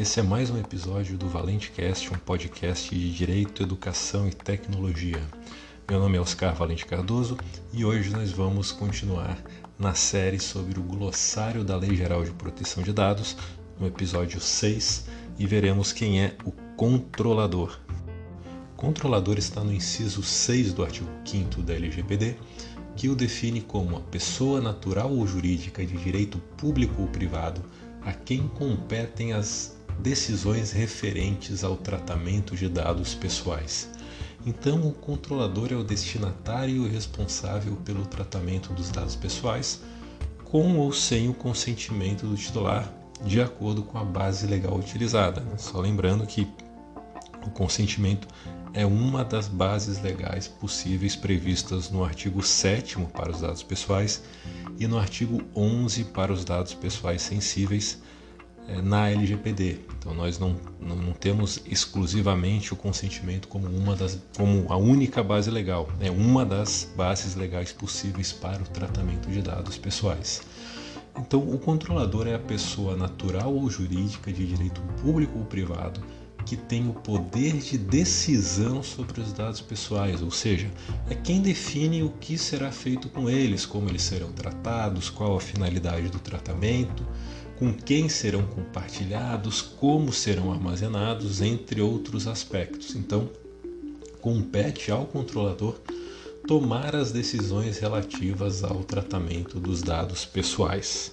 Esse é mais um episódio do Valente Cast, um podcast de Direito, Educação e Tecnologia. Meu nome é Oscar Valente Cardoso e hoje nós vamos continuar na série sobre o glossário da Lei Geral de Proteção de Dados, no episódio 6, e veremos quem é o controlador. Controlador está no inciso 6 do artigo 5 da LGPD, que o define como a pessoa natural ou jurídica de direito público ou privado a quem competem as decisões referentes ao tratamento de dados pessoais. Então, o controlador é o destinatário responsável pelo tratamento dos dados pessoais, com ou sem o consentimento do titular, de acordo com a base legal utilizada. Só lembrando que o consentimento é uma das bases legais possíveis previstas no artigo 7 para os dados pessoais e no artigo 11 para os dados pessoais sensíveis na LGPD. Então nós não, não, temos exclusivamente o consentimento como uma das como a única base legal, é uma das bases legais possíveis para o tratamento de dados pessoais. Então o controlador é a pessoa natural ou jurídica de direito público ou privado que tem o poder de decisão sobre os dados pessoais, ou seja, é quem define o que será feito com eles, como eles serão tratados, qual a finalidade do tratamento, com quem serão compartilhados, como serão armazenados, entre outros aspectos. Então, compete ao controlador tomar as decisões relativas ao tratamento dos dados pessoais.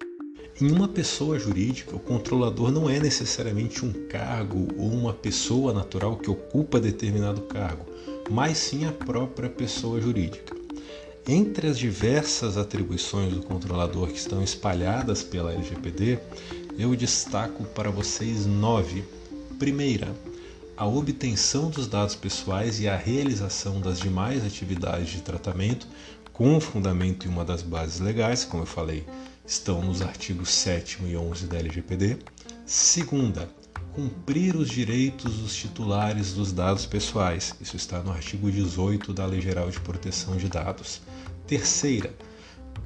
Em uma pessoa jurídica, o controlador não é necessariamente um cargo ou uma pessoa natural que ocupa determinado cargo, mas sim a própria pessoa jurídica. Entre as diversas atribuições do controlador que estão espalhadas pela LGPD, eu destaco para vocês nove. Primeira, a obtenção dos dados pessoais e a realização das demais atividades de tratamento com fundamento em uma das bases legais, como eu falei, estão nos artigos 7 e 11 da LGPD. Segunda, cumprir os direitos dos titulares dos dados pessoais. Isso está no artigo 18 da Lei Geral de Proteção de Dados. Terceira,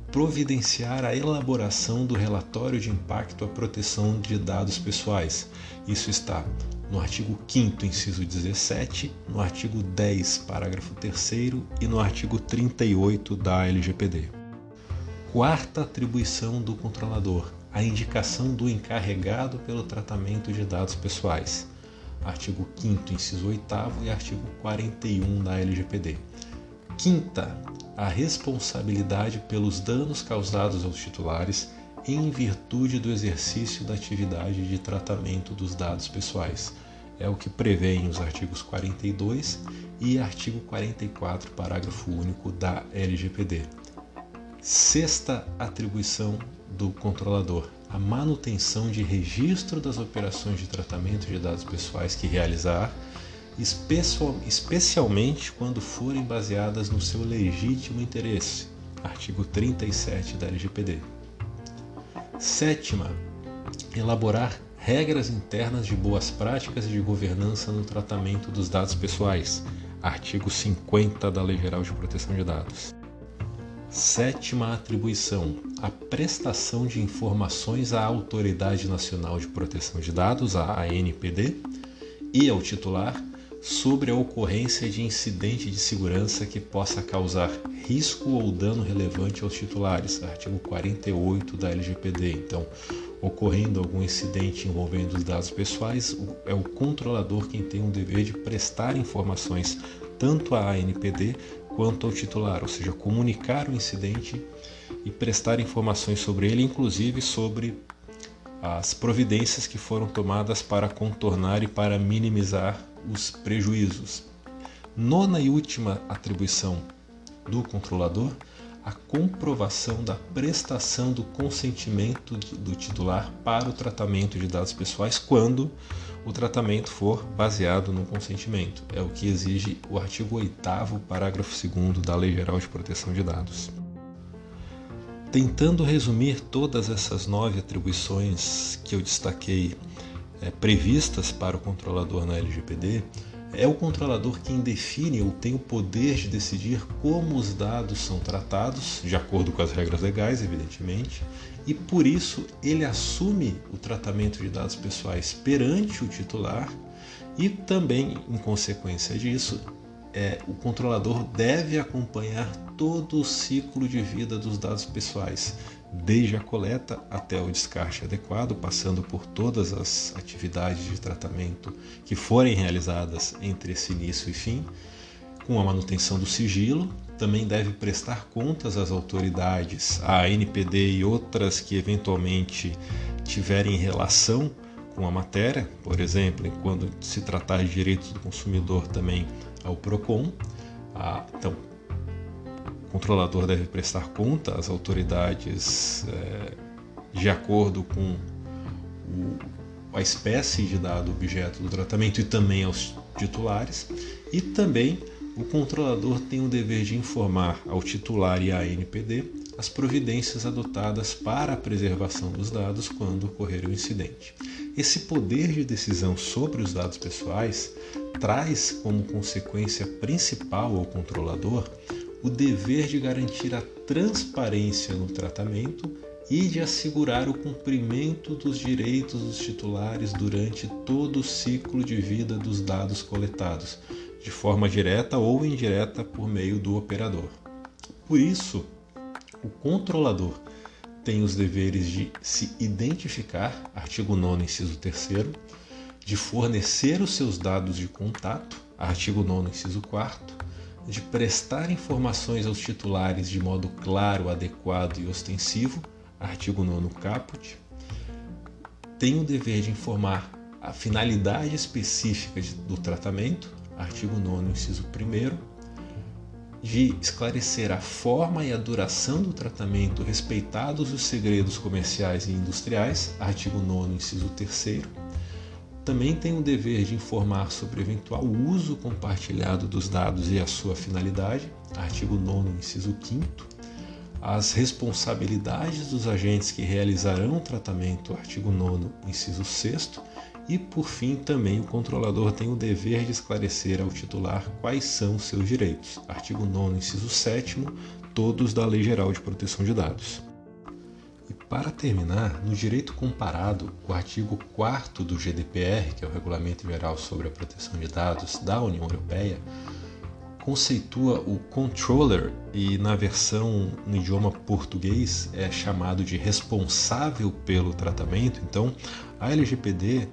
providenciar a elaboração do relatório de impacto à proteção de dados pessoais. Isso está no artigo 5 inciso 17, no artigo 10, parágrafo 3 e no artigo 38 da LGPD. Quarta atribuição do controlador: a indicação do encarregado pelo tratamento de dados pessoais. Artigo 5 inciso 8 e artigo 41 da LGPD. Quinta, a responsabilidade pelos danos causados aos titulares em virtude do exercício da atividade de tratamento dos dados pessoais. É o que prevêem os artigos 42 e artigo 44, parágrafo único da LGPD. Sexta atribuição do controlador: a manutenção de registro das operações de tratamento de dados pessoais que realizar, especialmente quando forem baseadas no seu legítimo interesse. Artigo 37 da LGPD. Sétima, elaborar regras internas de boas práticas de governança no tratamento dos dados pessoais. Artigo 50 da Lei Geral de Proteção de Dados. Sétima atribuição: a prestação de informações à Autoridade Nacional de Proteção de Dados, a ANPD, e ao titular sobre a ocorrência de incidente de segurança que possa causar risco ou dano relevante aos titulares, artigo 48 da LGPD. Então, ocorrendo algum incidente envolvendo os dados pessoais, é o controlador quem tem o dever de prestar informações tanto à ANPD quanto ao titular, ou seja, comunicar o incidente e prestar informações sobre ele, inclusive sobre as providências que foram tomadas para contornar e para minimizar os prejuízos. Nona e última atribuição do controlador, a comprovação da prestação do consentimento do titular para o tratamento de dados pessoais quando o tratamento for baseado no consentimento. É o que exige o artigo 8 parágrafo 2 da Lei Geral de Proteção de Dados. Tentando resumir todas essas nove atribuições que eu destaquei é, previstas para o controlador na LGPD, É o controlador quem define ou tem o poder de decidir como os dados são tratados, de acordo com as regras legais, evidentemente, e por isso ele assume o tratamento de dados pessoais perante o titular e também, em consequência disso, é, o controlador deve acompanhar todo o ciclo de vida dos dados pessoais, desde a coleta até o descarte adequado, passando por todas as atividades de tratamento que forem realizadas entre esse início e fim, com a manutenção do sigilo, também deve prestar contas às autoridades, à NPD e outras que eventualmente tiverem relação com a matéria, por exemplo, quando se tratar de direitos do consumidor também ao PROCON. Ah, então, controlador deve prestar conta às autoridades é, de acordo com o, a espécie de dado objeto do tratamento e também aos titulares. E também o controlador tem o dever de informar ao titular e à NPD as providências adotadas para a preservação dos dados quando ocorrer o incidente. Esse poder de decisão sobre os dados pessoais traz como consequência principal ao controlador o dever de garantir a transparência no tratamento e de assegurar o cumprimento dos direitos dos titulares durante todo o ciclo de vida dos dados coletados, de forma direta ou indireta por meio do operador. Por isso, o controlador tem os deveres de se identificar, artigo 9, inciso 3, de fornecer os seus dados de contato, artigo 9, inciso 4, de prestar informações aos titulares de modo claro, adequado e ostensivo, artigo 9 caput, tem o dever de informar a finalidade específica do tratamento, artigo 9, inciso 1, de esclarecer a forma e a duração do tratamento, respeitados os segredos comerciais e industriais, artigo 9, inciso 3. Também tem o dever de informar sobre eventual uso compartilhado dos dados e a sua finalidade, artigo 9, inciso 5. As responsabilidades dos agentes que realizarão o tratamento, artigo 9, inciso 6 e, por fim, também o controlador tem o dever de esclarecer ao titular quais são seus direitos. Artigo 9, inciso 7, todos da Lei Geral de Proteção de Dados. Para terminar, no direito comparado, o artigo 4 do GDPR, que é o Regulamento Geral sobre a Proteção de Dados da União Europeia, conceitua o controller e na versão no idioma português é chamado de responsável pelo tratamento. Então, a LGPD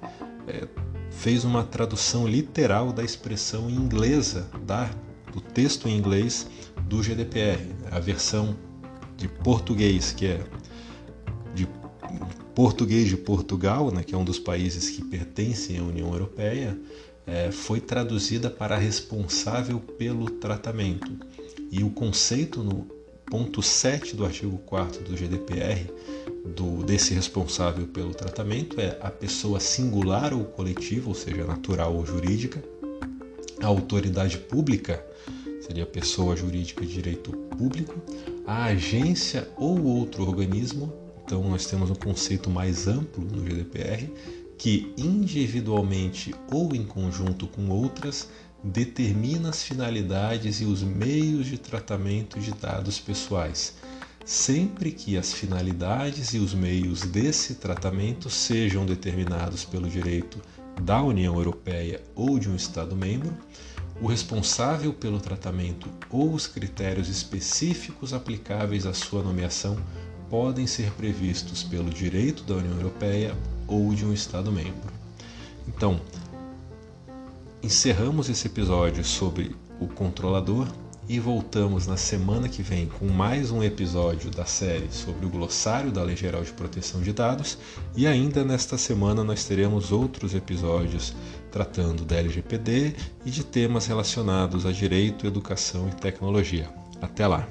é, fez uma tradução literal da expressão inglesa da, do texto em inglês do GDPR, a versão de português que é português de Portugal, né, que é um dos países que pertencem à União Europeia, é, foi traduzida para responsável pelo tratamento. E o conceito no ponto 7 do artigo 4 do GDPR, do, desse responsável pelo tratamento, é a pessoa singular ou coletiva, ou seja, natural ou jurídica, a autoridade pública, seria pessoa jurídica de direito público, a agência ou outro organismo, então nós temos um conceito mais amplo no GDPR, que individualmente ou em conjunto com outras determina as finalidades e os meios de tratamento de dados pessoais, sempre que as finalidades e os meios desse tratamento sejam determinados pelo direito da União Europeia ou de um Estado-membro, o responsável pelo tratamento ou os critérios específicos aplicáveis à sua nomeação podem ser previstos pelo direito da União Europeia ou de um Estado-membro. Então, encerramos esse episódio sobre o controlador e voltamos na semana que vem com mais um episódio da série sobre o glossário da Lei Geral de Proteção de Dados e ainda nesta semana nós teremos outros episódios tratando da LGPD e de temas relacionados a direito, educação e tecnologia. Até lá!